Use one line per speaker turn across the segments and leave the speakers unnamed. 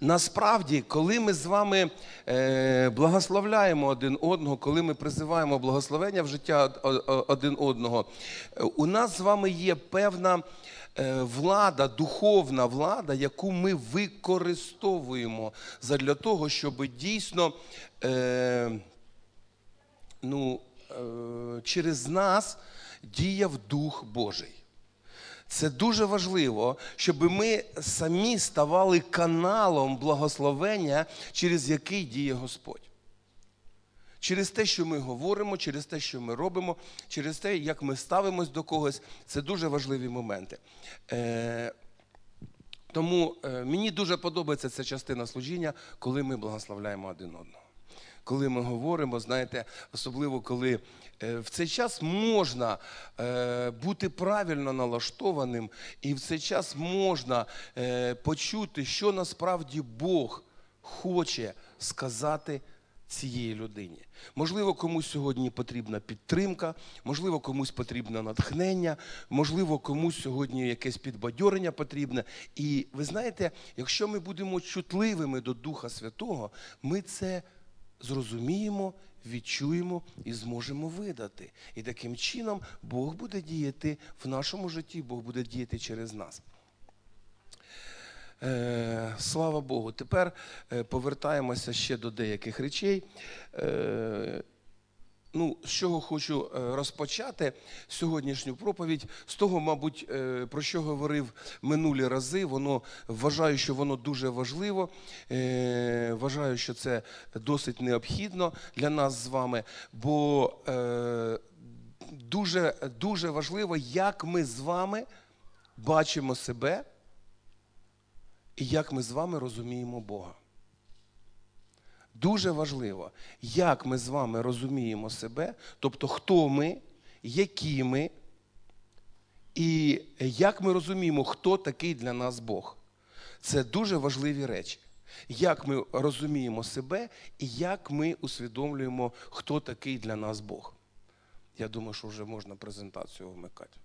Насправді, коли ми з вами е, благословляємо один одного, коли ми призиваємо благословення в життя один одного, у нас з вами є певна е, влада, духовна влада, яку ми використовуємо задля того, щоб дійсно е, ну, через нас діяв Дух Божий. Це дуже важливо, щоб ми самі ставали каналом благословення, через який діє Господь. Через те, що ми говоримо, через те, що ми робимо, через те, як ми ставимось до когось, це дуже важливі моменти. Е, тому е, мені дуже подобається ця частина служіння, коли ми благословляємо один одного. Коли ми говоримо, знаєте, особливо коли е, в цей час можна е, бути правильно налаштованим, і в цей час можна е, почути, що насправді Бог хоче сказати цієї людині. Можливо, комусь сьогодні потрібна підтримка, можливо, комусь потрібне натхнення, можливо, комусь сьогодні якесь підбадьорення потрібне. І ви знаєте, якщо ми будемо чутливими до Духа Святого, ми це зрозуміємо, відчуємо і зможемо видати. І таким чином Бог буде діяти в нашому житті, Бог буде діяти через нас. Е, слава Богу. Тепер е, повертаємося ще до деяких речей. Ну, з чого хочу е, розпочати сьогоднішню проповідь, з того, мабуть, е, про що говорив минулі рази. Воно вважаю, що воно дуже важливо. Е, Вважаю, що це досить необхідно для нас з вами, бо дуже, дуже важливо, як ми з вами бачимо себе і як ми з вами розуміємо Бога. Дуже важливо, як ми з вами розуміємо себе, тобто хто ми, які ми, і як ми розуміємо, хто такий для нас Бог. Це дуже важливі речі. Як ми розуміємо себе і як ми усвідомлюємо, хто такий для нас Бог. Я думаю, що вже можна презентацію вмикати.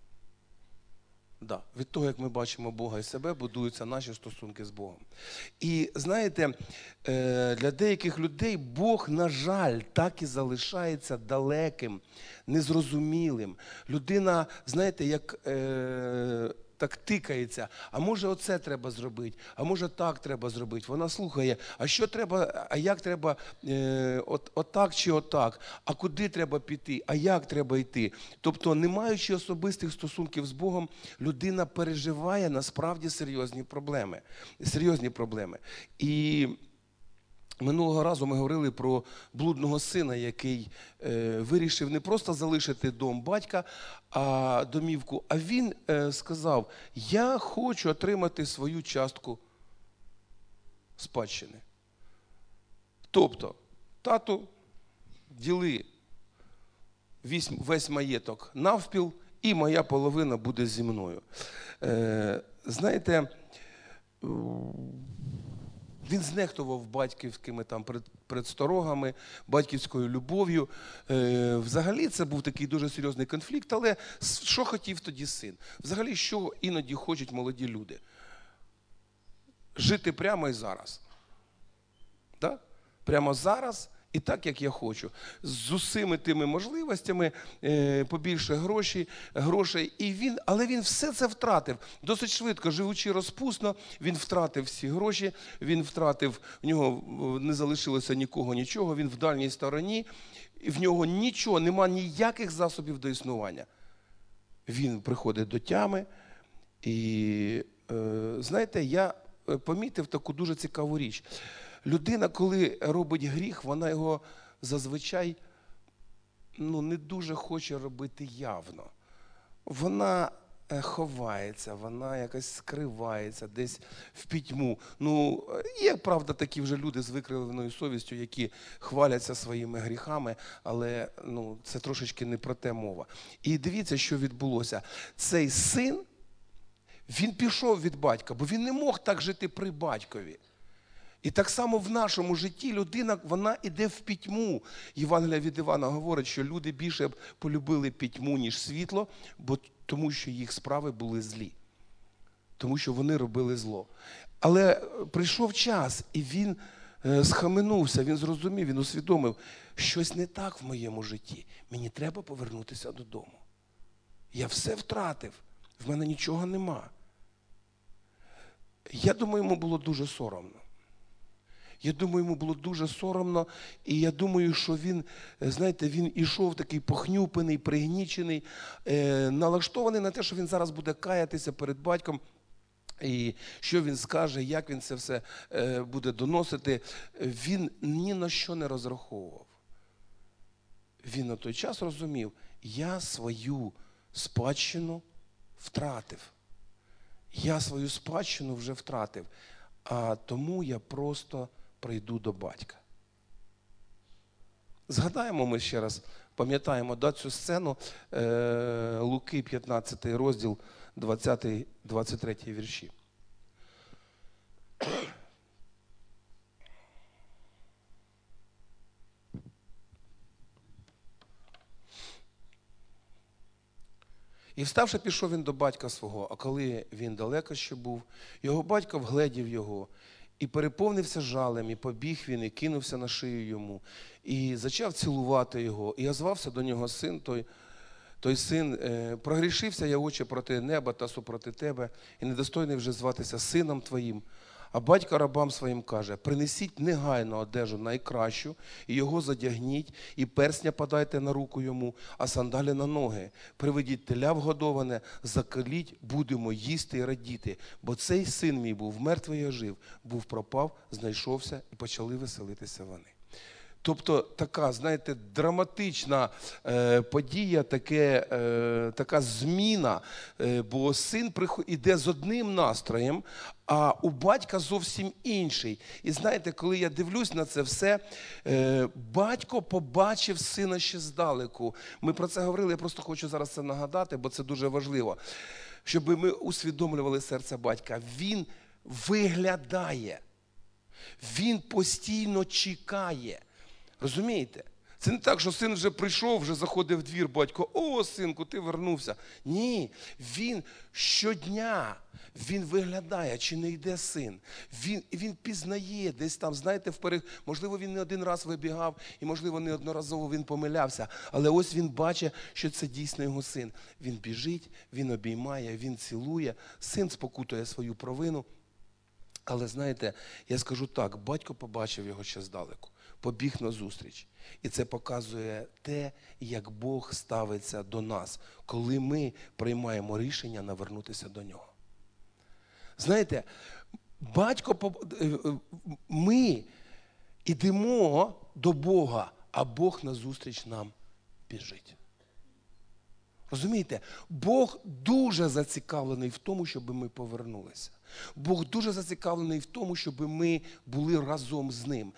Да. Від того, як ми бачимо Бога і себе, будуються наші стосунки з Богом. І знаєте, е, для деяких людей Бог, на жаль, так і залишається далеким, незрозумілим. Людина, знаєте, як. Так тикається, а може оце треба зробити, а може так треба зробити. Вона слухає, а що треба, а як треба е, от, отак чи отак, а куди треба піти, а як треба йти. Тобто, не маючи особистих стосунків з Богом, людина переживає насправді серйозні проблеми. Серйозні проблеми. І Минулого разу ми говорили про блудного сина, який е, вирішив не просто залишити дом батька, а домівку. А він е, сказав: Я хочу отримати свою частку спадщини. Тобто, тату, діли весь, весь маєток навпіл, і моя половина буде зі мною. Е, знаєте, він знехтував батьківськими там предсторогами, батьківською любов'ю. Е, взагалі це був такий дуже серйозний конфлікт, але що хотів тоді син? Взагалі, що іноді хочуть молоді люди? Жити прямо і зараз. Да? Прямо зараз і так, як я хочу. З усіми тими можливостями, е, побільше грошей, грошей. І він, але він все це втратив. Досить швидко, живучи розпусно, він втратив всі гроші, він втратив, в нього не залишилося нікого, нічого, він в дальній стороні, і в нього нічого, нема ніяких засобів до існування. Він приходить до тями. І е, знаєте, я е, помітив таку дуже цікаву річ. Людина, коли робить гріх, вона його зазвичай ну, не дуже хоче робити явно. Вона е, ховається, вона якось скривається десь в пітьму. Ну, є, правда, такі вже люди з викривленою совістю, які хваляться своїми гріхами, але ну, це трошечки не про те мова. І дивіться, що відбулося. Цей син, він пішов від батька, бо він не мог так жити при батькові. І так само в нашому житті людина вона іде в пітьму. Євангелія від Івана говорить, що люди більше б полюбили пітьму, ніж світло, бо тому що їх справи були злі, тому що вони робили зло. Але прийшов час, і він е, схаменувся, він зрозумів, він усвідомив, щось не так в моєму житті. Мені треба повернутися додому. Я все втратив, в мене нічого нема. Я думаю, йому було дуже соромно. Я думаю, йому було дуже соромно, і я думаю, що він, е, знаєте, він ішов такий похнюпений, пригнічений, е, налаштований на те, що він зараз буде каятися перед батьком. І що він скаже, як він це все е, буде доносити, він ні на що не розраховував. Він на той час розумів, я свою спадщину втратив. Я свою спадщину вже втратив, а тому я просто прийду до батька. Згадаємо ми ще раз, пам'ятаємо да, цю сцену е, Луки, 15 розділ, 20-23 вірші. І вставши, пішов він до батька свого, а коли він далеко ще був, його батько вгледів його, і переповнився жалем, і побіг він, і кинувся на шию йому, і почав цілувати його, і озвався до нього син той. Той син е, прогрішився я очі проти неба та супроти тебе, і недостойний вже зватися сином твоїм. А батько рабам своїм каже: принесіть негайно одежу найкращу, і його задягніть, і персня подайте на руку йому, а сандалі на ноги. Приведіть теля вгодоване, закаліть, будемо їсти і радіти. Бо цей син мій був мертвий і ожив, був пропав, знайшовся, і почали веселитися вони. Тобто така, знаєте, драматична е, подія, таке, е, така зміна, е, бо син приход... іде з одним настроєм, а у батька зовсім інший. І знаєте, коли я дивлюсь на це все, е, батько побачив сина ще здалеку. Ми про це говорили, я просто хочу зараз це нагадати, бо це дуже важливо. Щоб ми усвідомлювали серце батька. Він виглядає, він постійно чекає. Розумієте? Це не так, що син вже прийшов, вже заходив в двір, батько, о, синку, ти вернувся. Ні, він щодня він виглядає, чи не йде син. Він він пізнає десь там, знаєте, вперед. Можливо, він не один раз вибігав, і, можливо, неодноразово він помилявся. Але ось він бачить, що це дійсно його син. Він біжить, він обіймає, він цілує, син спокутує свою провину. Але знаєте, я скажу так: батько побачив його ще здалеку побіг на зустріч. І це показує те, як Бог ставиться до нас, коли ми приймаємо рішення навернутися до нього. Знаєте, батько, е, е, ми йдемо до Бога, а Бог на зустріч нам біжить. Розумієте, Бог дуже зацікавлений в тому, щоб ми повернулися. Бог дуже зацікавлений в тому, щоб ми були разом з ним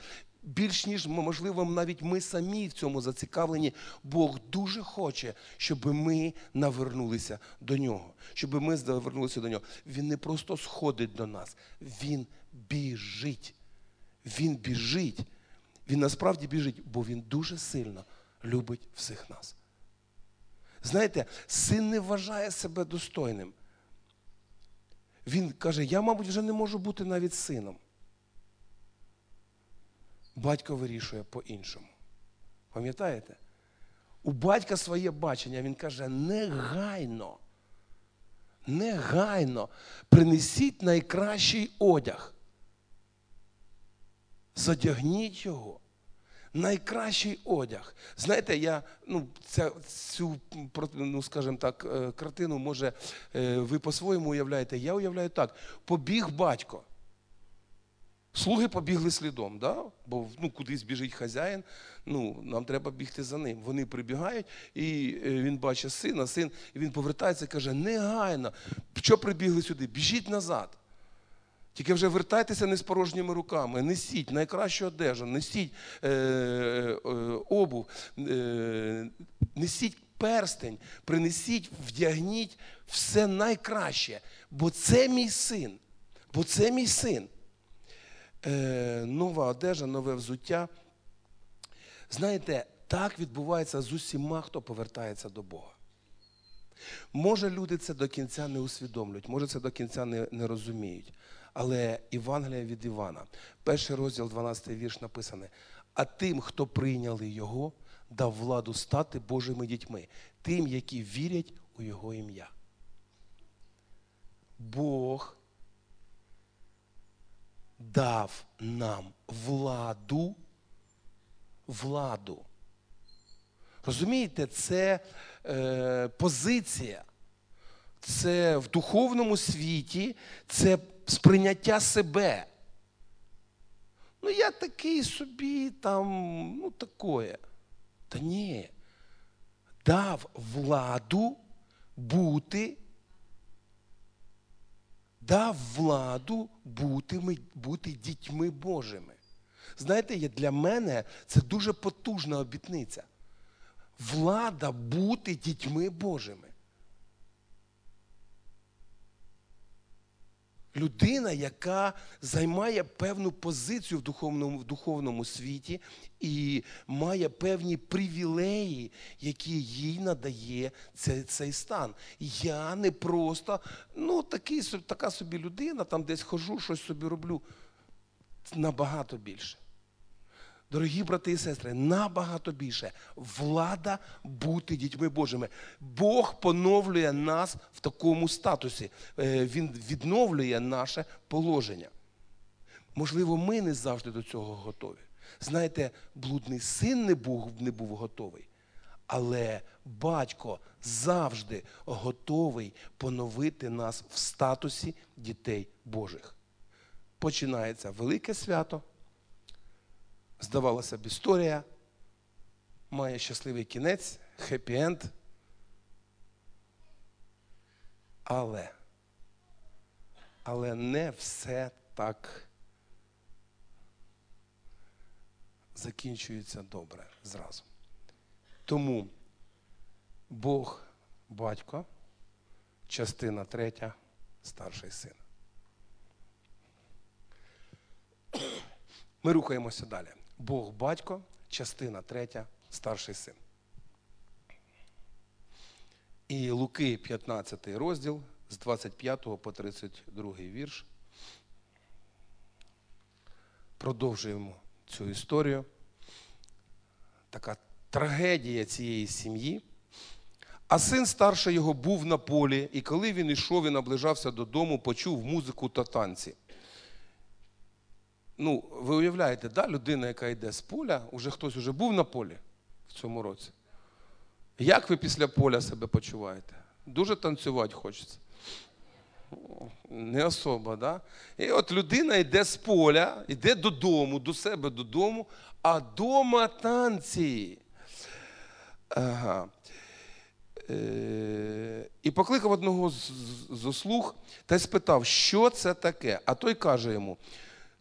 більш ніж можливо, навіть ми самі в цьому зацікавлені. Бог дуже хоче, щоб ми навернулися до нього. Щоб ми навернулися до нього. Він не просто сходить до нас, він біжить. Він біжить. Він насправді біжить, бо він дуже сильно любить всіх нас. Знаєте, син не вважає себе достойним. Він каже: я, мабуть, вже не можу бути навіть сином батько вирішує по-іншому. Пам'ятаєте? У батька своє бачення, він каже, негайно, негайно принесіть найкращий одяг. Задягніть його. Найкращий одяг. Знаєте, я ну, ця, цю ну, скажімо так, е, картину, може, е, ви по-своєму уявляєте. Я уявляю так: побіг батько. Слуги побігли слідом, да? бо ну, кудись біжить хазяїн, ну, нам треба бігти за ним. Вони прибігають, і е, він бачить сина, син, і він повертається і каже, негайно, що прибігли сюди? Біжіть назад. Тільки вже вертайтеся не з порожніми руками, несіть найкращу одежу, несіть е, е, обув, е, несіть перстень, принесіть, вдягніть все найкраще. Бо це мій син. Бо це мій син. Е, нова одежа, нове взуття. Знаєте, так відбувається з усіма, хто повертається до Бога. Може, люди це до кінця не усвідомлюють, може, це до кінця не, не розуміють. Але Євангелія від Івана, перший розділ, 12 вірш написане: а тим, хто прийняли його, дав владу стати Божими дітьми, тим, які вірять у Його ім'я. Бог дав нам владу, владу. Розумієте, це е, позиція, це в духовному світі, це сприйняття себе. Ну, я такий собі там, ну, такое. Та ні. Дав владу бути, дав владу бути, бути дітьми Божими. Знаєте, для мене це дуже потужна обітниця. Влада бути дітьми Божими. Людина, яка займає певну позицію в духовному, в духовному світі і має певні привілеї, які їй надає цей, цей стан. Я не просто ну, такий, така собі людина, там десь хожу, щось собі роблю. Набагато більше. Дорогі брати і сестри, набагато більше влада бути дітьми Божими. Бог поновлює нас в такому статусі. Е, Він відновлює наше положення. Можливо, ми не завжди до цього готові. Знаєте, блудний син не був, не був готовий, але батько завжди готовий поновити нас в статусі дітей Божих. Починається велике свято. Здавалося б, історія має щасливий кінець, хеппі-енд. Але, але не все так закінчується добре зразу. Тому Бог, батько, частина третя, старший син. Ми рухаємося далі. Бог батько, частина третя, старший син. І Луки, 15 розділ з 25 по 32 вірш. Продовжуємо цю історію. Така трагедія цієї сім'ї. А син старший його був на полі, і коли він йшов і наближався додому, почув музику та танці. Ну, ви уявляєте, да, людина, яка йде з поля, уже хтось уже був на полі в цьому році. Як ви після поля себе почуваєте? Дуже танцювати хочеться. Не особо, да? І от людина йде з поля, йде додому, до себе додому, а дома танці. Ага. Е, І покликав одного з- з з ослуг та й спитав, що це таке. А той каже йому: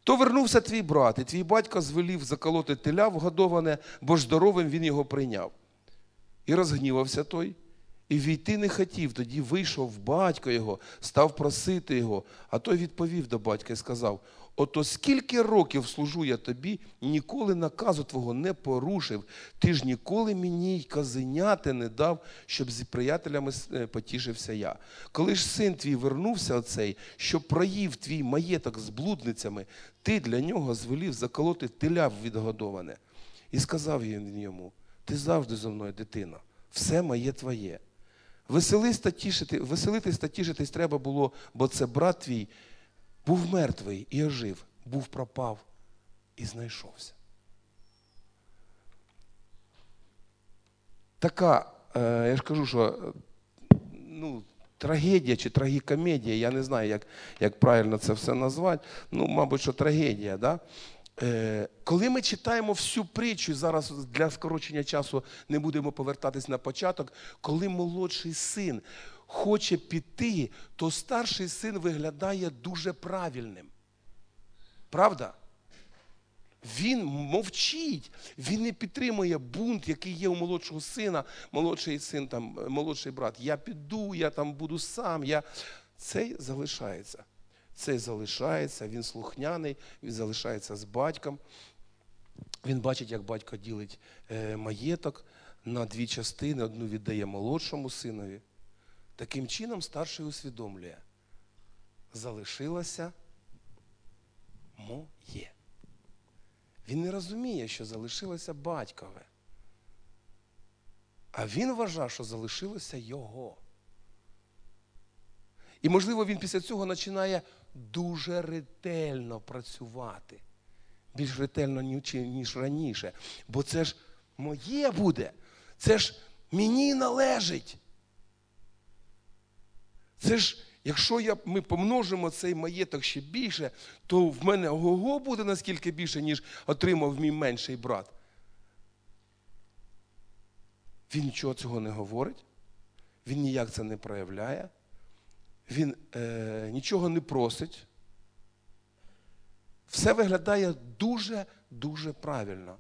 то вернувся твій брат, і твій батько звелів заколоти теля вгодоване, бо ж здоровим він його прийняв. І розгнівався той, і війти не хотів. Тоді вийшов батько його, став просити його. А той відповів до батька і сказав: Ото скільки років служу я тобі, ніколи наказу твого не порушив. Ти ж ніколи мені й казеняти не дав, щоб зі приятелями е, потішився я. Коли ж син твій вернувся оцей, що проїв твій маєток з блудницями, ти для нього звелів заколоти теля відгодоване. І сказав він йому: Ти завжди зо мною, дитина, все моє твоє. Веселитись та тішитись треба було, бо це брат твій був мертвий і ожив, був пропав і знайшовся. Така, е, я ж кажу, що ну, трагедія чи трагікомедія, я не знаю, як, як правильно це все назвати. Ну, мабуть, що трагедія. Да? Е, коли ми читаємо всю притчу, зараз для скорочення часу не будемо повертатись на початок, коли молодший син хоче піти, то старший син виглядає дуже правильним. Правда? Він мовчить, він не підтримує бунт, який є у молодшого сина, молодший син, там, е, молодший брат. Я піду, я там буду сам. Я... Цей залишається. Цей залишається, він слухняний, він залишається з батьком. Він бачить, як батько ділить е, маєток на дві частини, одну віддає молодшому синові. Таким чином старший усвідомлює. Залишилася моє. Він не розуміє, що залишилося батькове. А він вважав, що залишилося його. І, можливо, він після цього починає дуже ретельно працювати. Більш ретельно, ніж раніше. Бо це ж моє буде. Це ж мені належить. Це ж, якщо я, ми помножимо цей маєток ще більше, то в мене ого буде наскільки більше, ніж отримав мій менший брат. Він нічого цього не говорить, він ніяк це не проявляє, він е, нічого не просить. Все виглядає дуже-дуже правильно.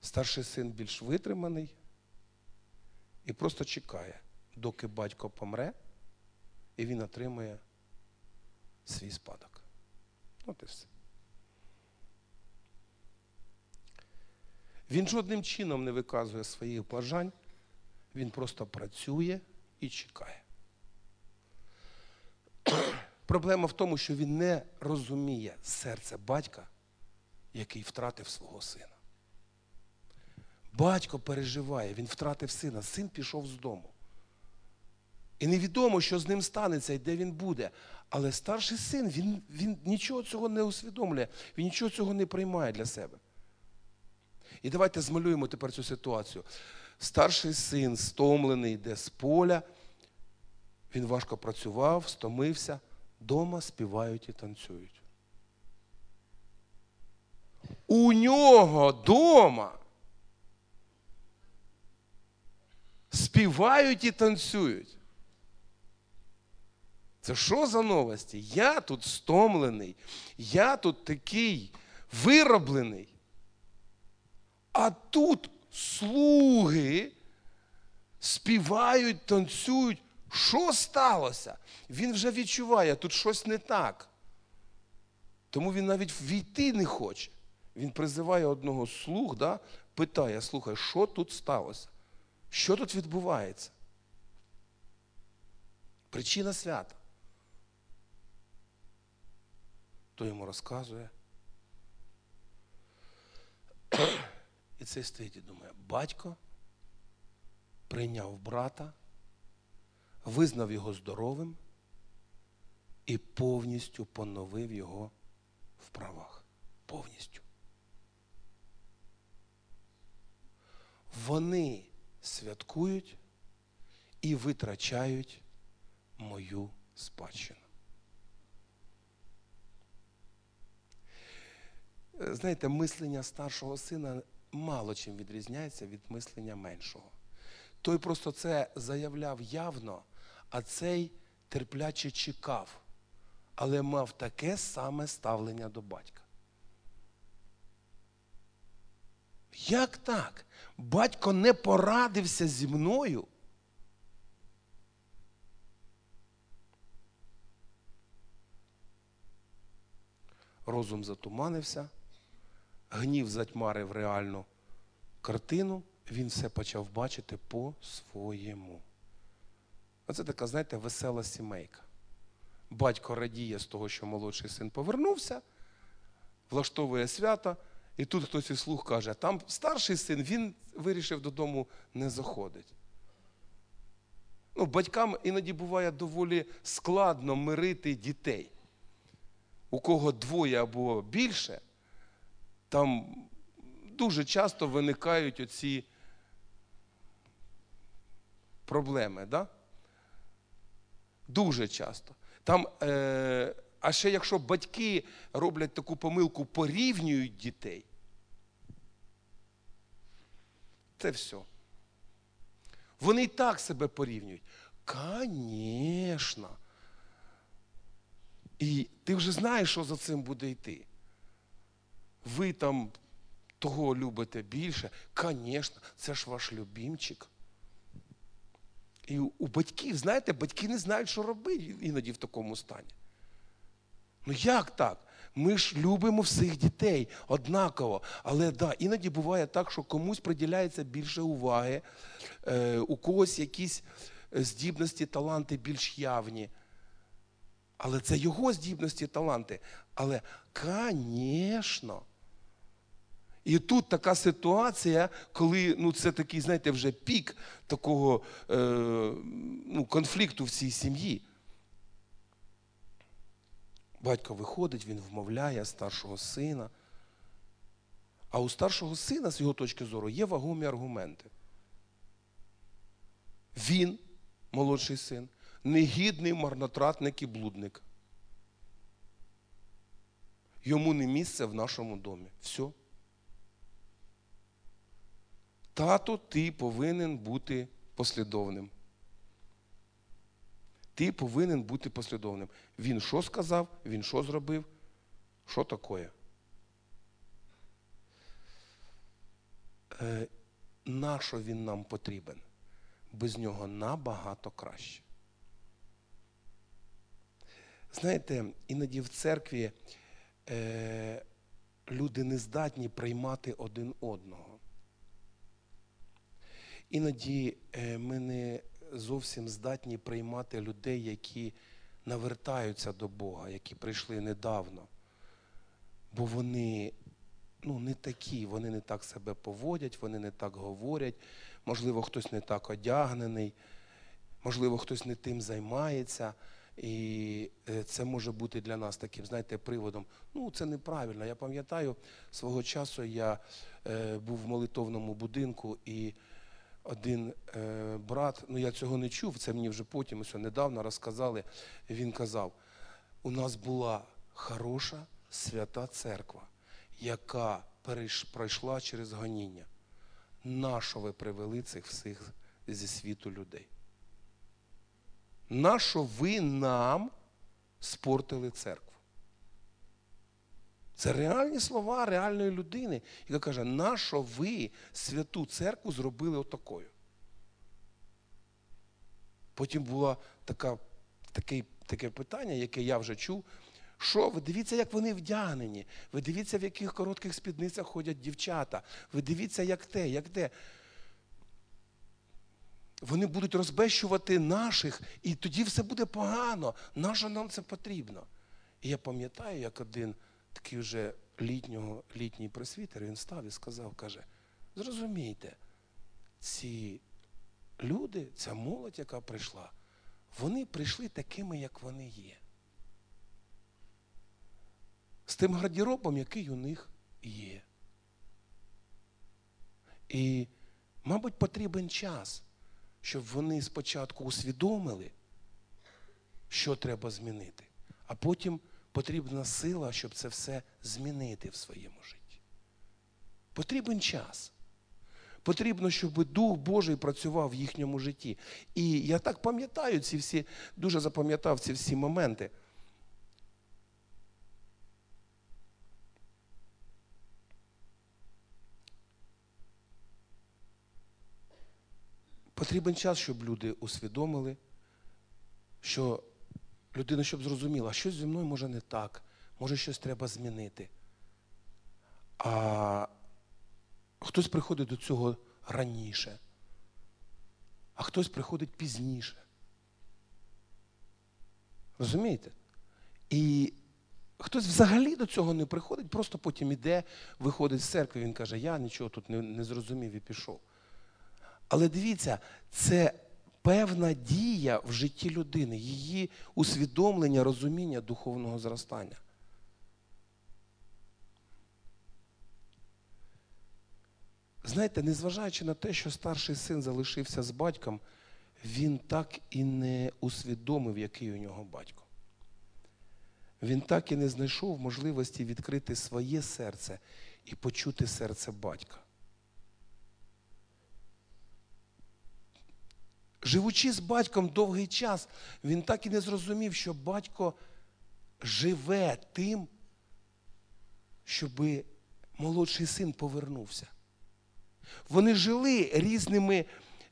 Старший син більш витриманий і просто чекає, доки батько помре, і він отримує свій спадок. От і все. Він жодним чином не виказує своїх бажань, він просто працює і чекає. Проблема в тому, що він не розуміє серце батька, який втратив свого сина. Батько переживає, він втратив сина, син пішов з дому. І невідомо, що з ним станеться і де він буде. Але старший син, він, він нічого цього не усвідомлює, він нічого цього не приймає для себе. І давайте змалюємо тепер цю ситуацію. Старший син, стомлений, йде з поля, він важко працював, стомився, дома співають і танцюють. У нього дома співають і танцюють. Це що за новості? Я тут стомлений, я тут такий вироблений. А тут слуги співають, танцюють. Що сталося? Він вже відчуває, тут щось не так. Тому він навіть війти не хоче. Він призиває одного слуг, да, питає, слухай, що тут сталося? Що тут відбувається? Причина свята. Той йому розказує. І цей стоїть і думає, батько прийняв брата, визнав його здоровим і повністю поновив його в правах. Повністю. Вони святкують і витрачають мою спадщину. Знаєте, мислення старшого сина мало чим відрізняється від мислення меншого. Той просто це заявляв явно, а цей терпляче чекав, але мав таке саме ставлення до батька. Як так? Батько не порадився зі мною. Розум затуманився, гнів затьмарив реальну картину, він все почав бачити по-своєму. Оце така, знаєте, весела сімейка. Батько радіє з того, що молодший син повернувся, влаштовує свято, і тут хтось із слух каже, там старший син, він вирішив додому не заходить. Ну, Батькам іноді буває доволі складно мирити дітей. У кого двоє або більше, там дуже часто виникають оці проблеми. Да? Дуже часто. Там, е, А ще якщо батьки роблять таку помилку, порівнюють дітей, це все. Вони і так себе порівнюють. Звісно. І ти вже знаєш, що за цим буде йти. Ви там того любите більше, звісно, це ж ваш любімчик. І у батьків, знаєте, батьки не знають, що робити іноді в такому стані. Ну як так? Ми ж любимо всіх дітей однаково. Але да, іноді буває так, що комусь приділяється більше уваги, е, у когось якісь здібності, таланти більш явні. Але це його здібності, таланти. Але, звісно. І тут така ситуація, коли ну, це такий, знаєте, вже пік такого е, ну, конфлікту в цій сім'ї. Батько виходить, він вмовляє старшого сина. А у старшого сина, з його точки зору, є вагомі аргументи. Він, молодший син, негідний марнотратник і блудник. Йому не місце в нашому домі. Все. Тато, ти повинен бути послідовним. Ти повинен бути послідовним. Він що сказав, він що зробив, що таке. Е, нащо він нам потрібен? Без нього набагато краще. Знаєте, іноді в церкві е, люди не здатні приймати один одного. Іноді е, ми не зовсім здатні приймати людей, які навертаються до Бога, які прийшли недавно. Бо вони ну, не такі, вони не так себе поводять, вони не так говорять. Можливо, хтось не так одягнений, можливо, хтось не тим займається. І е, це може бути для нас таким, знаєте, приводом. Ну, це неправильно. Я пам'ятаю, свого часу я е, був в молитовному будинку і один е, брат, ну я цього не чув, це мені вже потім ось недавно розказали. Він казав: у нас була хороша свята церква, яка пройшла через гоніння. Нащо ви привели цих всіх зі світу людей? Нащо ви нам спортили церкву? Це реальні слова реальної людини, яка каже, нащо ви святу церкву зробили отакою? Потім було таке, таке питання, яке я вже чув. Що, ви дивіться, як вони вдягнені, ви дивіться, в яких коротких спідницях ходять дівчата, ви дивіться, як те, як те. Вони будуть розбещувати наших, і тоді все буде погано. Нащо нам це потрібно? І я пам'ятаю, як один такий вже літнього, літній просвітер, він став і сказав, каже, зрозумійте, ці люди, ця молодь, яка прийшла, вони прийшли такими, як вони є. З тим гардеробом, який у них є. І, мабуть, потрібен час, щоб вони спочатку усвідомили, що треба змінити, а потім потрібна сила, щоб це все змінити в своєму житті. Потрібен час. Потрібно, щоб Дух Божий працював в їхньому житті. І я так пам'ятаю ці всі, дуже запам'ятав ці всі моменти. Потрібен час, щоб люди усвідомили, що людина, щоб зрозуміла, щось зі мною може не так, може щось треба змінити. А хтось приходить до цього раніше, а хтось приходить пізніше. Розумієте? І хтось взагалі до цього не приходить, просто потім іде, виходить з церкви, він каже, я нічого тут не, не зрозумів і пішов. Але дивіться, це певна дія в житті людини, її усвідомлення, розуміння духовного зростання. Знаєте, незважаючи на те, що старший син залишився з батьком, він так і не усвідомив, який у нього батько. Він так і не знайшов можливості відкрити своє серце і почути серце батька. Живучи з батьком довгий час, він так і не зрозумів, що батько живе тим, щоб молодший син повернувся. Вони жили різними,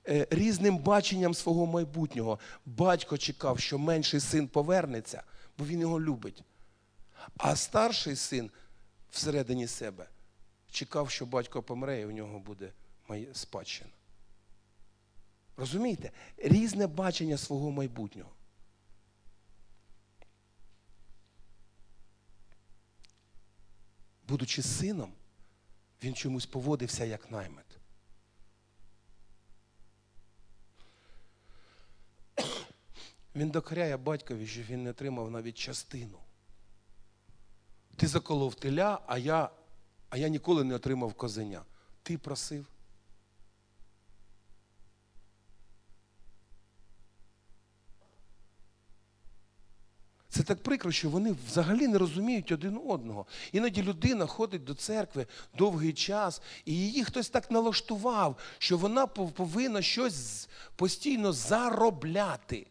е, різним баченням свого майбутнього. Батько чекав, що менший син повернеться, бо він його любить. А старший син всередині себе чекав, що батько помре, і у нього буде спадщина. Розумієте? Різне бачення свого майбутнього. будучи сином, він чомусь поводився як наймит. Він докоряє батькові, що він не отримав навіть частину. Ти заколов теля, а я, а я ніколи не отримав козеня. Ти просив. Це так прикро, що вони взагалі не розуміють один одного. Іноді людина ходить до церкви довгий час, і її хтось так налаштував, що вона повинна щось постійно заробляти.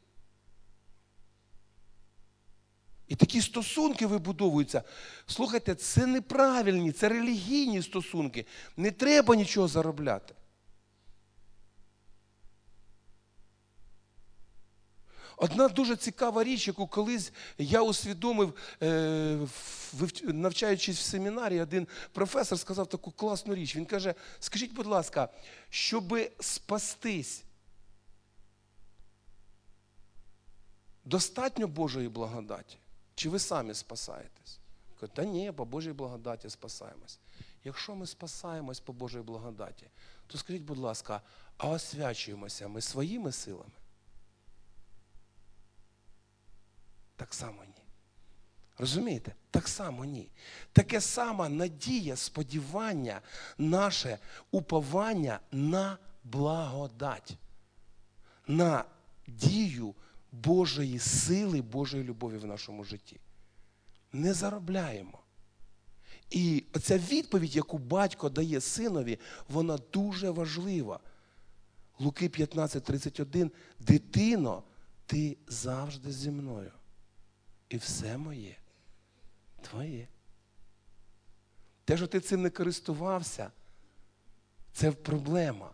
І такі стосунки вибудовуються. Слухайте, це неправильні, це релігійні стосунки. Не треба нічого заробляти. Одна дуже цікава річ, яку колись я усвідомив, е, навчаючись в семінарі, один професор сказав таку класну річ. Він каже: скажіть, будь ласка, щоби спастись, достатньо Божої благодаті? Чи ви самі спасаєтесь? Кажуть, та ні, по Божій благодаті спасаємось. Якщо ми спасаємось по Божій благодаті, то скажіть, будь ласка, а освячуємося ми своїми силами? Так само ні. Розумієте? Так само ні. Таке саме надія, сподівання, наше уповання на благодать, на дію Божої сили, Божої любові в нашому житті. Не заробляємо. І ця відповідь, яку батько дає синові, вона дуже важлива. Луки 15:31. Дитино, ти завжди зі мною. І все моє твоє. Те, що ти цим не користувався, це проблема,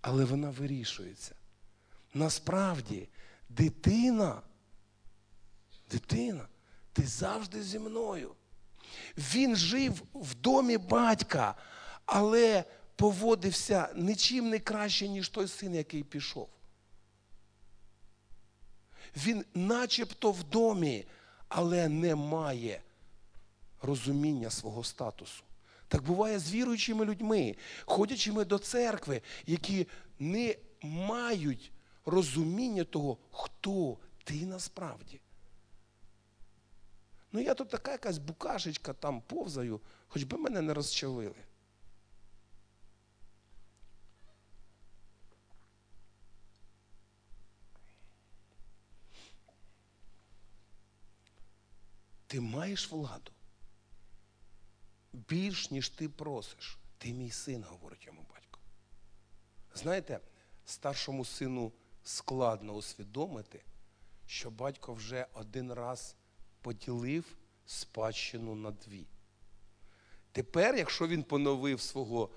але вона вирішується. Насправді, дитина, дитина, ти завжди зі мною. Він жив в домі батька, але поводився нічим не краще, ніж той син, який пішов. Він начебто в домі, але не має розуміння свого статусу. Так буває з віруючими людьми, ходячими до церкви, які не мають розуміння того, хто ти насправді. Ну, я тут така якась букашечка там повзаю, хоч би мене не розчавили. Ти маєш владу. Більш, ніж ти просиш. Ти мій син, говорить йому батько. Знаєте, старшому сину складно усвідомити, що батько вже один раз поділив спадщину на дві. Тепер, якщо він поновив свого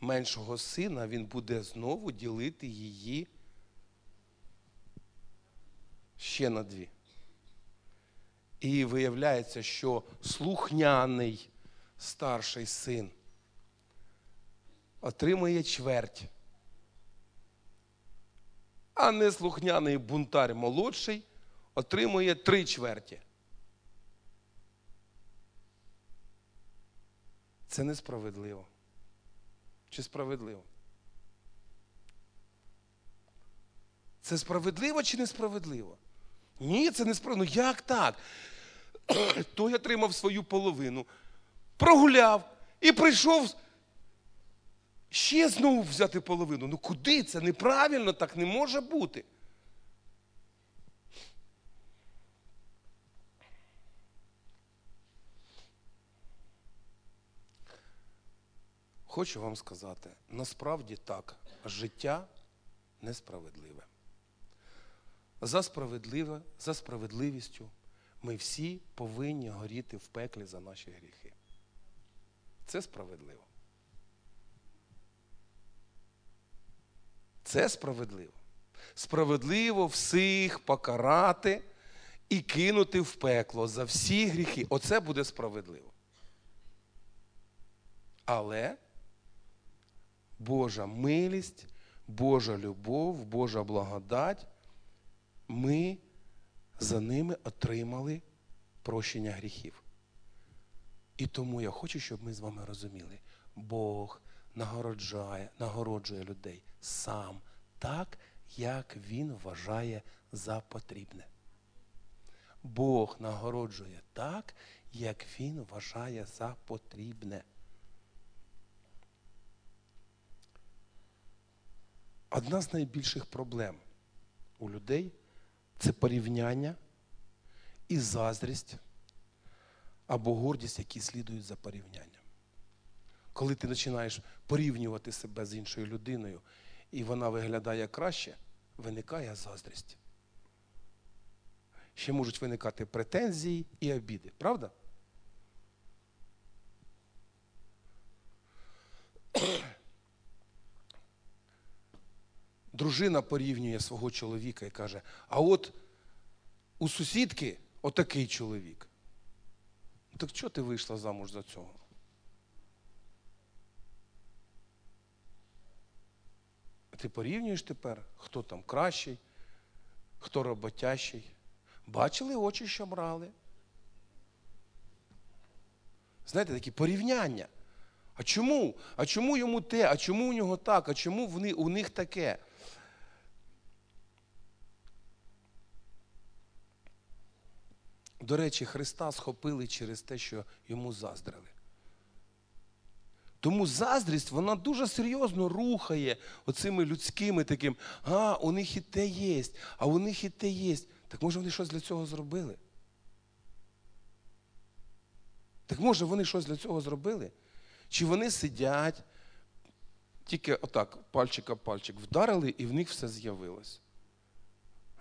меншого сина, він буде знову ділити її ще на дві. І виявляється, що слухняний старший син отримує чверть, а неслухняний бунтар молодший отримує три чверті. Це несправедливо. Чи справедливо? Це справедливо чи несправедливо? Ні, це несправедливо. Ну як так? Той отримав свою половину, прогуляв і прийшов ще знову взяти половину. Ну куди це? Неправильно, так не може бути. Хочу вам сказати, насправді так, життя несправедливе. За справедливе, за справедливістю ми всі повинні горіти в пеклі за наші гріхи. Це справедливо. Це справедливо. Справедливо всіх покарати і кинути в пекло за всі гріхи. Оце буде справедливо. Але Божа милість, Божа любов, Божа благодать, ми за ними отримали прощення гріхів. І тому я хочу, щоб ми з вами розуміли, Бог нагороджує, нагороджує людей сам так, як Він вважає за потрібне. Бог нагороджує так, як Він вважає за потрібне. Одна з найбільших проблем у людей це порівняння і заздрість або гордість, які слідують за порівнянням. Коли ти починаєш порівнювати себе з іншою людиною, і вона виглядає краще, виникає заздрість. Ще можуть виникати претензії і обіди, правда? Дружина порівнює свого чоловіка і каже: а от у сусідки отакий чоловік. Так чого ти вийшла замуж за цього? Ти порівнюєш тепер, хто там кращий, хто роботящий. Бачили очі, що брали? Знаєте, такі порівняння. А чому? А чому йому те? А чому у нього так? А чому вони, у них таке? До речі, Христа схопили через те, що йому заздрили. Тому заздрість, вона дуже серйозно рухає оцими людськими таким, а, у них і те є, а у них і те є. Так може вони щось для цього зробили? Так може вони щось для цього зробили? Чи вони сидять, тільки отак, пальчика пальчик вдарили, і в них все з'явилось?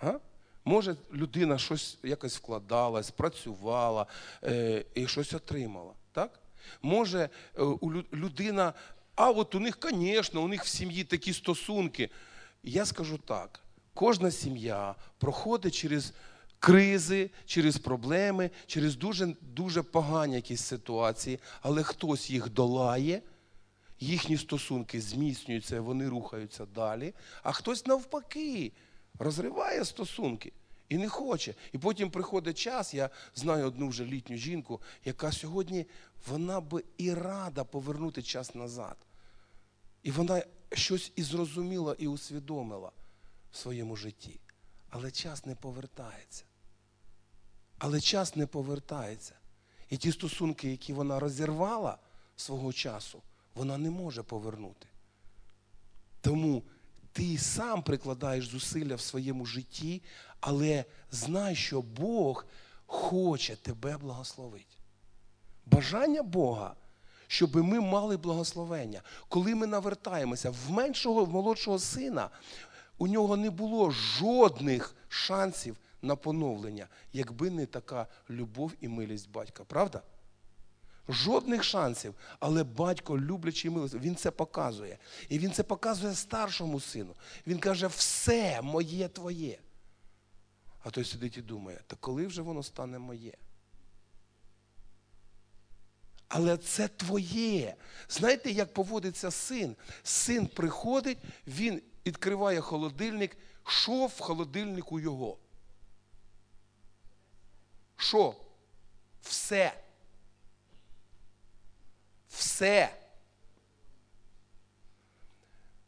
А? Може, людина щось якось вкладалась, працювала е, і щось отримала. так? Може, е, у людина, а от у них, звісно, у них в сім'ї такі стосунки. Я скажу так: кожна сім'я проходить через кризи, через проблеми, через дуже дуже погані якісь ситуації, але хтось їх долає, їхні стосунки зміцнюються, вони рухаються далі, а хтось навпаки розриває стосунки. І не хоче. І потім приходить час, я знаю одну вже літню жінку, яка сьогодні вона би і рада повернути час назад. І вона щось і зрозуміла, і усвідомила в своєму житті. Але час не повертається. Але час не повертається. І ті стосунки, які вона розірвала свого часу, вона не може повернути. Тому ти сам прикладаєш зусилля в своєму житті, але знай, що Бог хоче тебе благословити. Бажання Бога, щоб ми мали благословення. Коли ми навертаємося в меншого, в молодшого сина, у нього не було жодних шансів на поновлення, якби не така любов і милість батька. Правда? Жодних шансів. Але батько, люблячий милості, він це показує. І він це показує старшому сину. Він каже, все моє твоє. А той сидить і думає, та коли вже воно стане моє? Але це твоє. Знаєте, як поводиться син? Син приходить, він відкриває холодильник, що в холодильнику його? Що? Все. Все.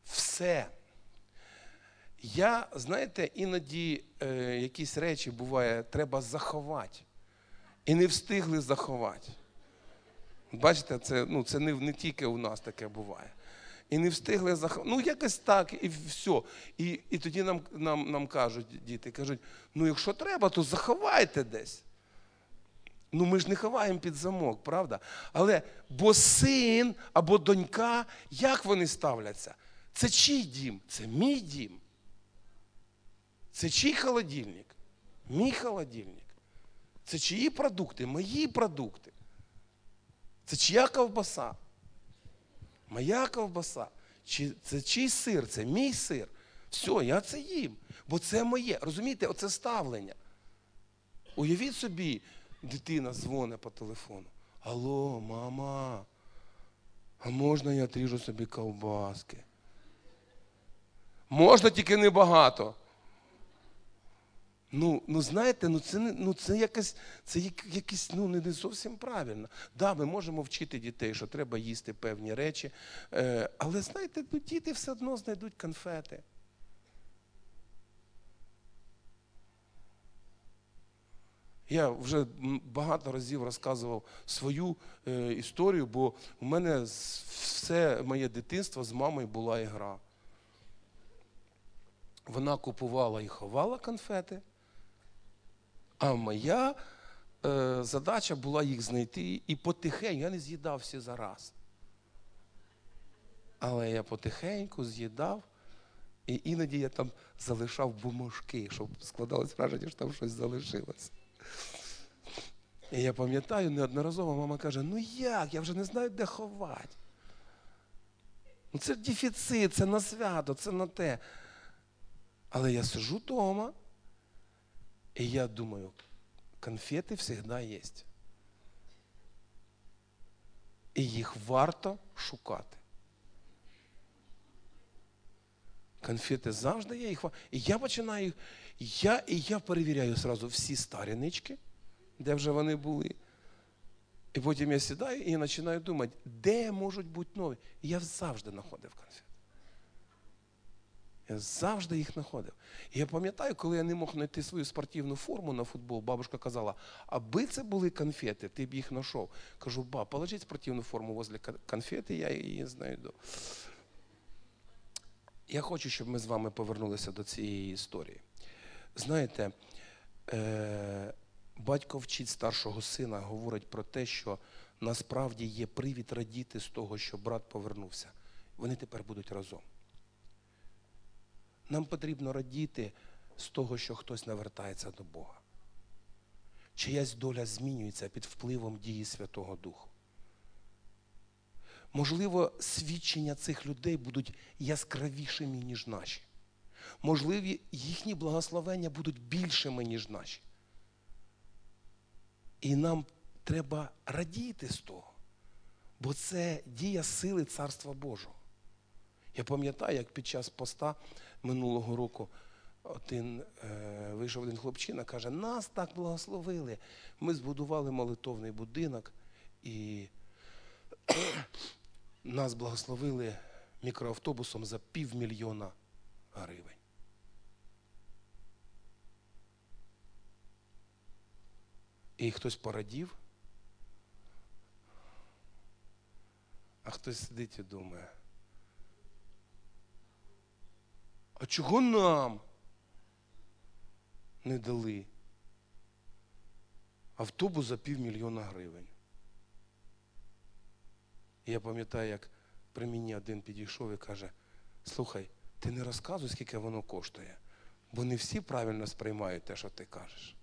Все. Я, знаєте, іноді е, якісь речі буває, треба заховати. І не встигли заховати. Бачите, це ну, це не не тільки у нас таке буває. І не встигли заховати. Ну, якось так, і все. І і тоді нам нам, нам кажуть, діти, кажуть, ну якщо треба, то заховайте десь. Ну, ми ж не ховаємо під замок, правда? Але бо син або донька, як вони ставляться? Це чий дім? Це мій дім. Це чий холодильник? Мій холодильник. Це чиї продукти? Мої продукти. Це чия ковбаса? Моя ковбаса. Чи, Це чий сир? Це мій сир. Все, я це їм. Бо це моє. Розумієте, оце ставлення. Уявіть собі, дитина дзвонить по телефону. Алло, мама, а можна я отріжу собі ковбаски? Можна тільки небагато. Ну, ну знаєте, ну це ну це якось, це як, якось ну не, зовсім правильно. Да, ми можемо вчити дітей, що треба їсти певні речі. Е, але знаєте, ну діти все одно знайдуть конфети. Я вже багато разів розказував свою е, історію, бо у мене все моє дитинство з мамою була ігра. Вона купувала і ховала конфети, а моя е, задача була їх знайти і потихеньку, я не з'їдав всі зараз. Але я потихеньку з'їдав, і іноді я там залишав бумажки, щоб складалось враження, що там щось залишилось. І я пам'ятаю, неодноразово мама каже: ну як, я вже не знаю, де ховати. Ну це дефіцит, це на свято, це на те. Але я сижу вдома, і я думаю, конфети завжди є. І їх варто шукати. Конфети завжди є. І я починаю їх. Я, і я перевіряю зразу всі старі нички, де вже вони були. І потім я сідаю і починаю думати, де можуть бути нові. Я завжди знаходив конфети. Я завжди їх знаходив. І я пам'ятаю, коли я не мог знайти свою спортивну форму на футбол, бабушка казала, аби це були конфети, ти б їх знайшов. Кажу, ба, положіть спортивну форму возле конфети, я її знайду. Я хочу, щоб ми з вами повернулися до цієї історії. Знаєте, е, батько вчить старшого сина, говорить про те, що насправді є привід радіти з того, що брат повернувся. Вони тепер будуть разом. Нам потрібно радіти з того, що хтось навертається до Бога. Чиясь доля змінюється під впливом дії Святого Духу. Можливо, свідчення цих людей будуть яскравішими, ніж наші. Можливо, їхні благословення будуть більшими, ніж наші. І нам треба радіти з того, бо це дія сили Царства Божого. Я пам'ятаю, як під час поста минулого року один, е, вийшов один хлопчина, каже, нас так благословили. Ми збудували молитовний будинок і нас благословили мікроавтобусом за півмільйона гривень. І хтось порадів, а хтось сидить і думає. А чого нам не дали автобус за півмільйона гривень? Я пам'ятаю, як при мені один підійшов і каже: слухай, ти не розказуй, скільки воно коштує, бо не всі правильно сприймають те, що ти кажеш.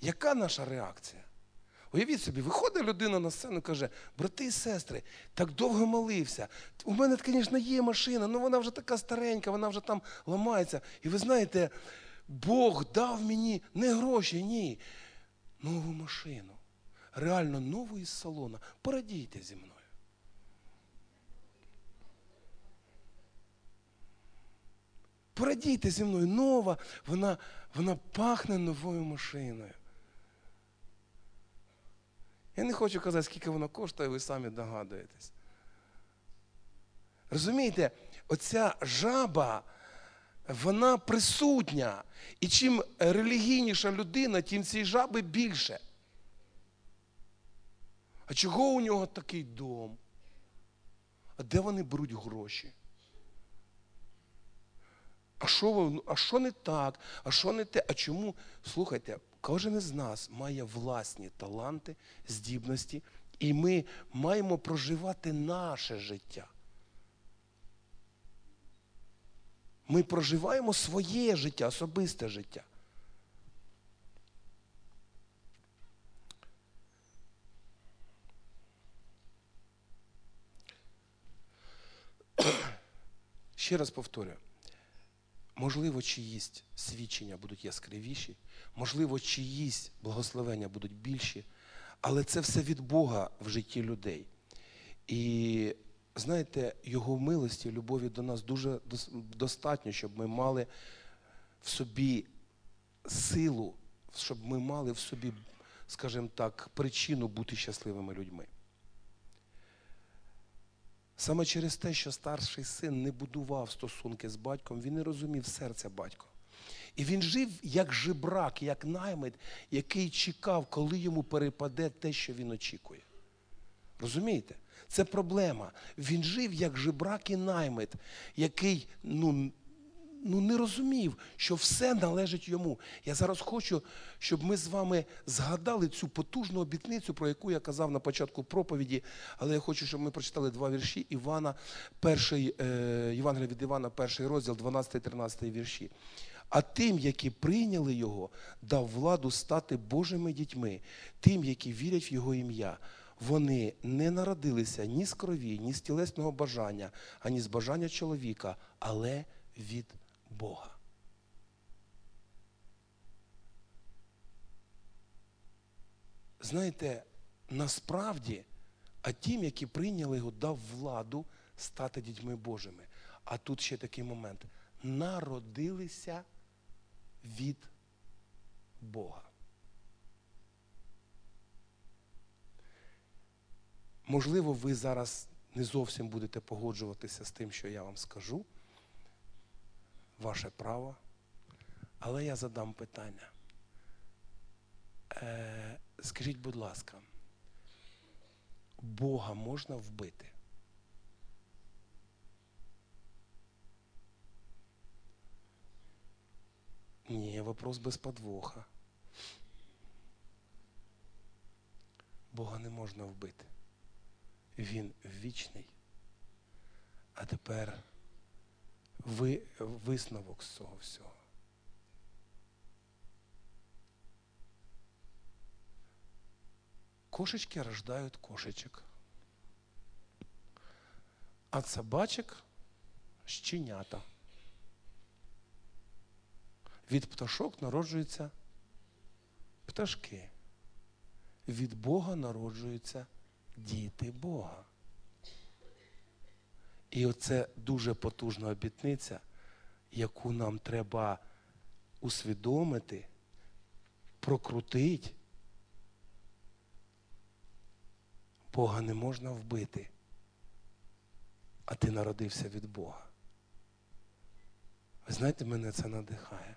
Яка наша реакція? Уявіть собі, виходить людина на сцену і каже, брати і сестри, так довго молився. У мене, звісно, є машина, але вона вже така старенька, вона вже там ламається. І ви знаєте, Бог дав мені не гроші, ні. Нову машину. Реально нову із салона. Порадійте зі мною. Порадійте зі мною, нова, вона, вона пахне новою машиною. Я не хочу казати, скільки воно коштує, ви самі догадуєтесь. Розумієте, оця жаба, вона присутня. І чим релігійніша людина, тим цієї жаби більше. А чого у нього такий дом? А де вони беруть гроші? А що, а що не так? А що не те? А чому? Слухайте, кожен із нас має власні таланти, здібності, і ми маємо проживати наше життя. Ми проживаємо своє життя, особисте життя. Ще раз повторюю. Можливо, чиїсь свідчення будуть яскравіші, можливо, чиїсь благословення будуть більші, але це все від Бога в житті людей. І знаєте, Його милості, любові до нас дуже достатньо, щоб ми мали в собі силу, щоб ми мали в собі, скажімо так, причину бути щасливими людьми. Саме через те, що старший син не будував стосунки з батьком, він не розумів серця батька. І він жив як жебрак, як наймит, який чекав, коли йому перепаде те, що він очікує. Розумієте? Це проблема. Він жив як жебрак і наймит, який ну, ну, не розумів, що все належить йому. Я зараз хочу, щоб ми з вами згадали цю потужну обітницю, про яку я казав на початку проповіді. Але я хочу, щоб ми прочитали два вірші Івана, перший, е, Євангелія від Івана, перший розділ, 12-13 вірші. А тим, які прийняли його, дав владу стати Божими дітьми, тим, які вірять в Його ім'я. Вони не народилися ні з крові, ні з тілесного бажання, ані з бажання чоловіка, але від Бога. Знаєте, насправді, а тим, які прийняли його, дав владу стати дітьми Божими. А тут ще такий момент. Народилися від Бога. Можливо, ви зараз не зовсім будете погоджуватися з тим, що я вам скажу. Ваше право. Але я задам питання. Е, скажіть, будь ласка, Бога можна вбити? Ні, вопрос без подвоха. Бога не можна вбити. Він вічний. А тепер ви, висновок з цього всього. Кошечки рождають кошечек. А собачек щенята. Від пташок народжуються пташки. Від Бога народжуються діти Бога. І оце дуже потужна обітниця, яку нам треба усвідомити, прокрутити. Бога не можна вбити, а ти народився від Бога. Ви знаєте, мене це надихає.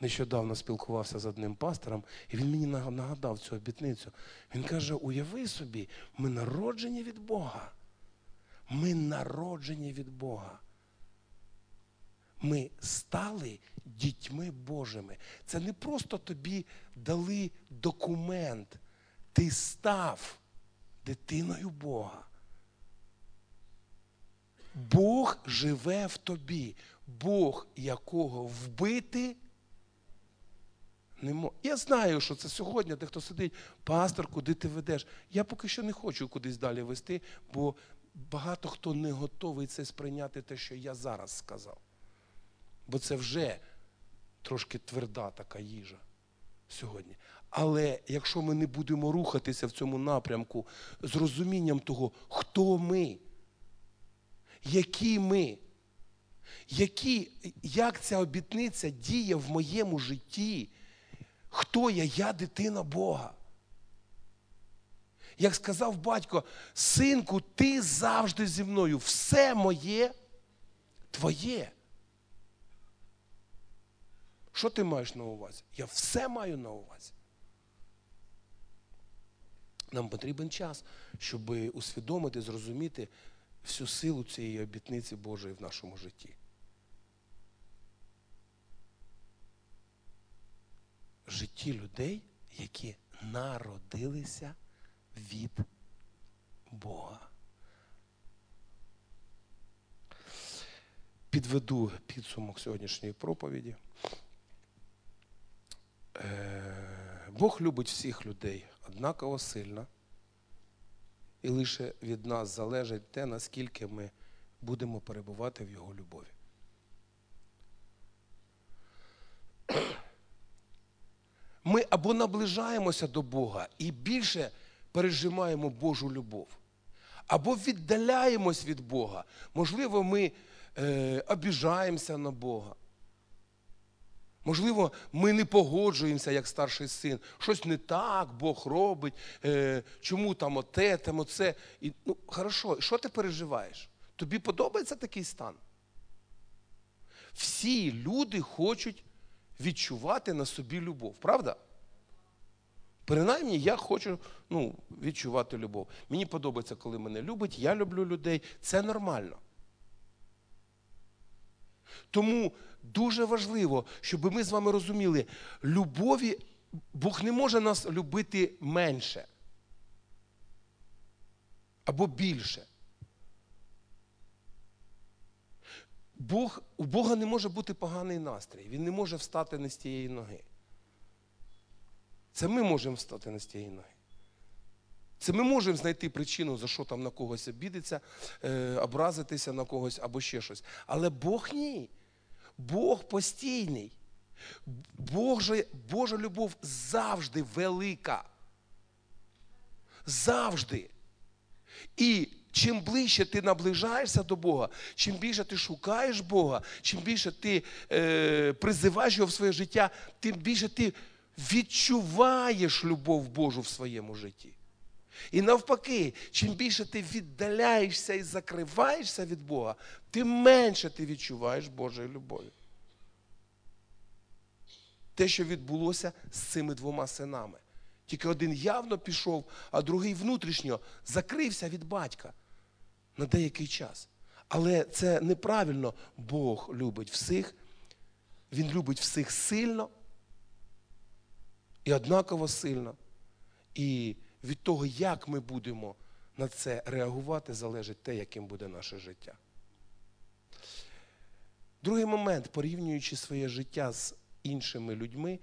Нещодавно спілкувався з одним пастором, і він мені нагадав цю обітницю. Він каже: уяви собі, ми народжені від Бога. Ми народжені від Бога. Ми стали дітьми Божими. Це не просто тобі дали документ. Ти став дитиною Бога. Бог живе в тобі. Бог, якого вбити не мо... Я знаю, що це сьогодні, де хто сидить, пастор, куди ти ведеш. Я поки що не хочу кудись далі вести, бо багато хто не готовий це сприйняти те, що я зараз сказав. Бо це вже трошки тверда така їжа сьогодні. Але якщо ми не будемо рухатися в цьому напрямку з розумінням того, хто ми, які ми, які, як ця обітниця діє в моєму житті, хто я? Я дитина Бога. Як сказав батько, синку, ти завжди зі мною. Все моє твоє. Що ти маєш на увазі? Я все маю на увазі. Нам потрібен час, щоб усвідомити, зрозуміти всю силу цієї обітниці Божої в нашому житті. Житті людей, які народилися від Бога. Підведу підсумок сьогоднішньої проповіді. Бог любить всіх людей однаково сильно. І лише від нас залежить те, наскільки ми будемо перебувати в Його любові. Ми або наближаємося до Бога і більше пережимаємо Божу любов, або віддаляємось від Бога. Можливо, ми е, обіжаємося на Бога. Можливо, ми не погоджуємося як старший син. Щось не так Бог робить. Е, чому там оте, там оце. І, ну, хорошо, що ти переживаєш? Тобі подобається такий стан? Всі люди хочуть відчувати на собі любов, правда? Принаймні, я хочу ну, відчувати любов. Мені подобається, коли мене любить, я люблю людей. Це нормально. Тому дуже важливо, щоб ми з вами розуміли, любові Бог не може нас любити менше або більше. Бог, У Бога не може бути поганий настрій. Він не може встати не з тієї ноги. Це ми можемо встати не з тієї ноги. Це ми можемо знайти причину, за що там на когось обідеться, е, образитися на когось або ще щось. Але Бог ні. Бог постійний. Бог Божа любов завжди велика. Завжди. І чим ближче ти наближаєшся до Бога, чим більше ти шукаєш Бога, чим більше ти е, призиваєш його в своє життя, тим більше ти відчуваєш любов Божу в своєму житті. І навпаки, чим більше ти віддаляєшся і закриваєшся від Бога, тим менше ти відчуваєш Божої любові. Те, що відбулося з цими двома синами. Тільки один явно пішов, а другий внутрішньо закрився від батька на деякий час. Але це неправильно. Бог любить всіх. Він любить всіх сильно і однаково сильно. І від того, як ми будемо на це реагувати, залежить те, яким буде наше життя. Другий момент, порівнюючи своє життя з іншими людьми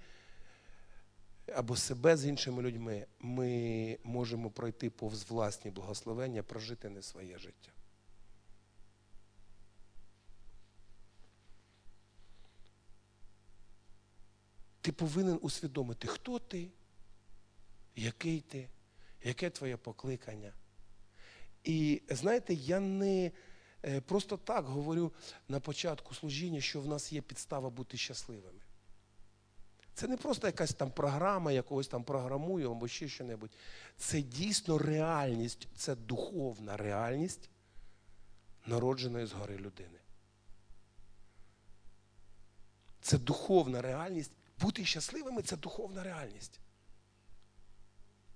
або себе з іншими людьми, ми можемо пройти повз власні благословення, прожити не своє життя. Ти повинен усвідомити, хто ти, який ти, яке твоє покликання. І знаєте, я не е, просто так говорю на початку служіння, що в нас є підстава бути щасливими. Це не просто якась там програма, якогось там програмую або ще що-небудь. Це дійсно реальність, це духовна реальність народженої згори людини. Це духовна реальність. Бути щасливими це духовна реальність.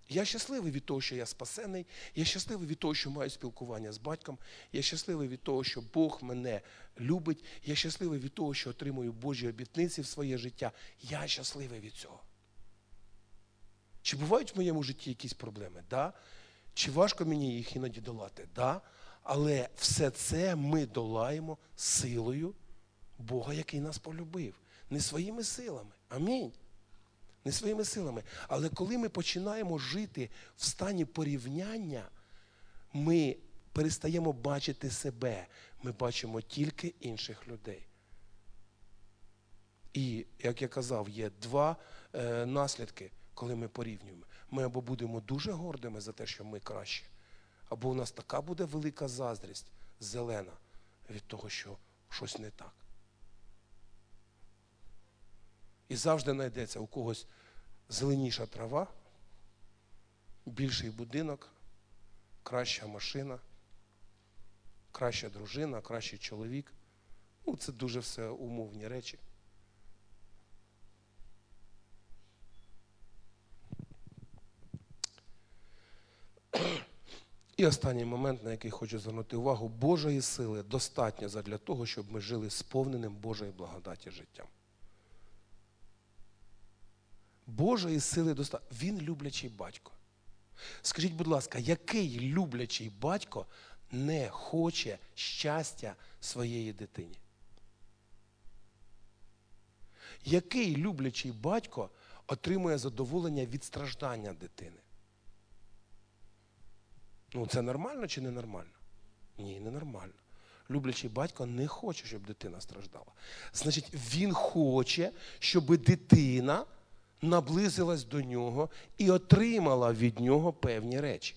Я щасливий від того, що я спасений, я щасливий від того, що маю спілкування з батьком, я щасливий від того, що Бог мене любить, я щасливий від того, що отримую Божі обітниці в своє життя. Я щасливий від цього. Чи бувають в моєму житті якісь проблеми? Да. Чи важко мені їх іноді долати? Да. Але все це ми долаємо силою Бога, який нас полюбив, не своїми силами. Амінь не своїми силами. Але коли ми починаємо жити в стані порівняння, ми перестаємо бачити себе, ми бачимо тільки інших людей. І, як я казав, є два е, наслідки, коли ми порівнюємо. Ми або будемо дуже гордими за те, що ми краще, або у нас така буде велика заздрість зелена від того, що щось не так. І завжди знайдеться у когось зеленіша трава, більший будинок, краща машина, краща дружина, кращий чоловік. Ну, це дуже все умовні речі. І останній момент, на який хочу звернути увагу, Божої сили достатньо для того, щоб ми жили сповненим Божої благодаті життям. Божої сили достатньо. Він люблячий батько. Скажіть, будь ласка, який люблячий батько не хоче щастя своєї дитині? Який люблячий батько отримує задоволення від страждання дитини? Ну, це нормально чи не нормально? Ні, не нормально. Люблячий батько не хоче, щоб дитина страждала. Значить, він хоче, щоб дитина наблизилась до нього і отримала від нього певні речі.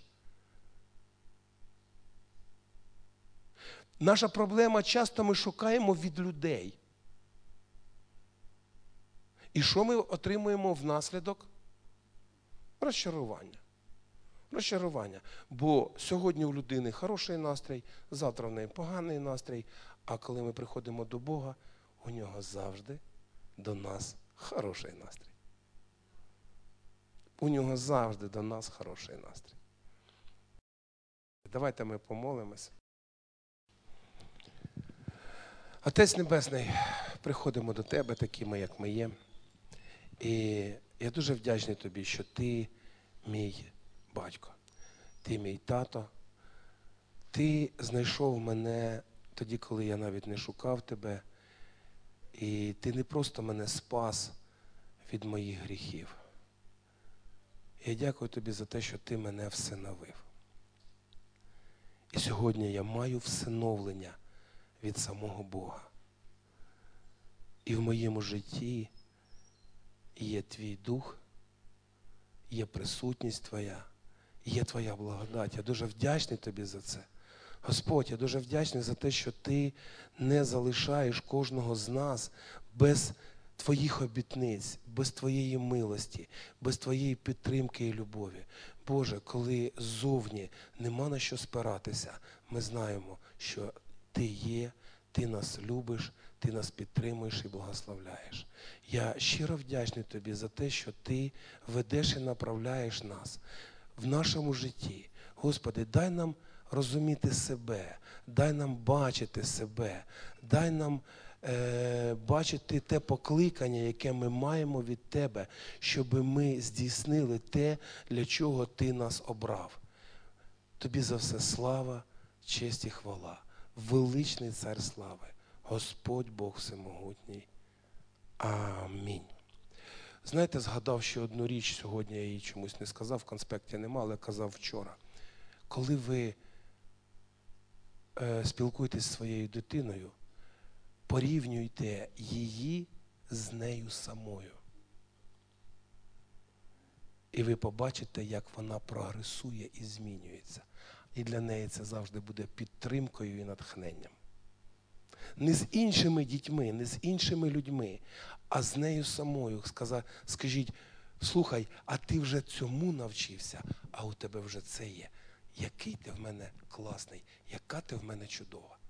Наша проблема часто ми шукаємо від людей. І що ми отримуємо внаслідок? Розчарування. Розчарування. Бо сьогодні у людини хороший настрій, завтра в неї поганий настрій, а коли ми приходимо до Бога, у нього завжди до нас хороший настрій. У нього завжди до нас хороший настрій. Давайте ми помолимось. Отець Небесний, приходимо до Тебе такими, як ми є. І я дуже вдячний тобі, що ти мій батько, ти мій тато. Ти знайшов мене тоді, коли я навіть не шукав тебе. І ти не просто мене спас від моїх гріхів. Я дякую тобі за те, що ти мене всиновив. І сьогодні я маю всиновлення від самого Бога. І в моєму житті є твій дух, є присутність Твоя, є Твоя благодать. Я дуже вдячний тобі за це. Господь, я дуже вдячний за те, що Ти не залишаєш кожного з нас без Твоїх обітниць, без Твоєї милості, без Твоєї підтримки і любові. Боже, коли ззовні нема на що спиратися, ми знаємо, що Ти є, Ти нас любиш, Ти нас підтримуєш і благословляєш. Я щиро вдячний Тобі за те, що Ти ведеш і направляєш нас в нашому житті. Господи, дай нам розуміти себе, дай нам бачити себе, дай нам бачити те покликання, яке ми маємо від Тебе, щоб ми здійснили те, для чого Ти нас обрав. Тобі за все слава, честь і хвала, величний цар слави, Господь Бог Всемогутній. Амінь. Знаєте, згадав ще одну річ, сьогодні я її чомусь не сказав, в конспекті нема, але казав вчора. Коли ви е, спілкуєтесь зі своєю дитиною, порівнюйте її з нею самою. І ви побачите, як вона прогресує і змінюється. І для неї це завжди буде підтримкою і натхненням. Не з іншими дітьми, не з іншими людьми, а з нею самою. Скажіть, слухай, а ти вже цьому навчився, а у тебе вже це є. Який ти в мене класний, яка ти в мене чудова.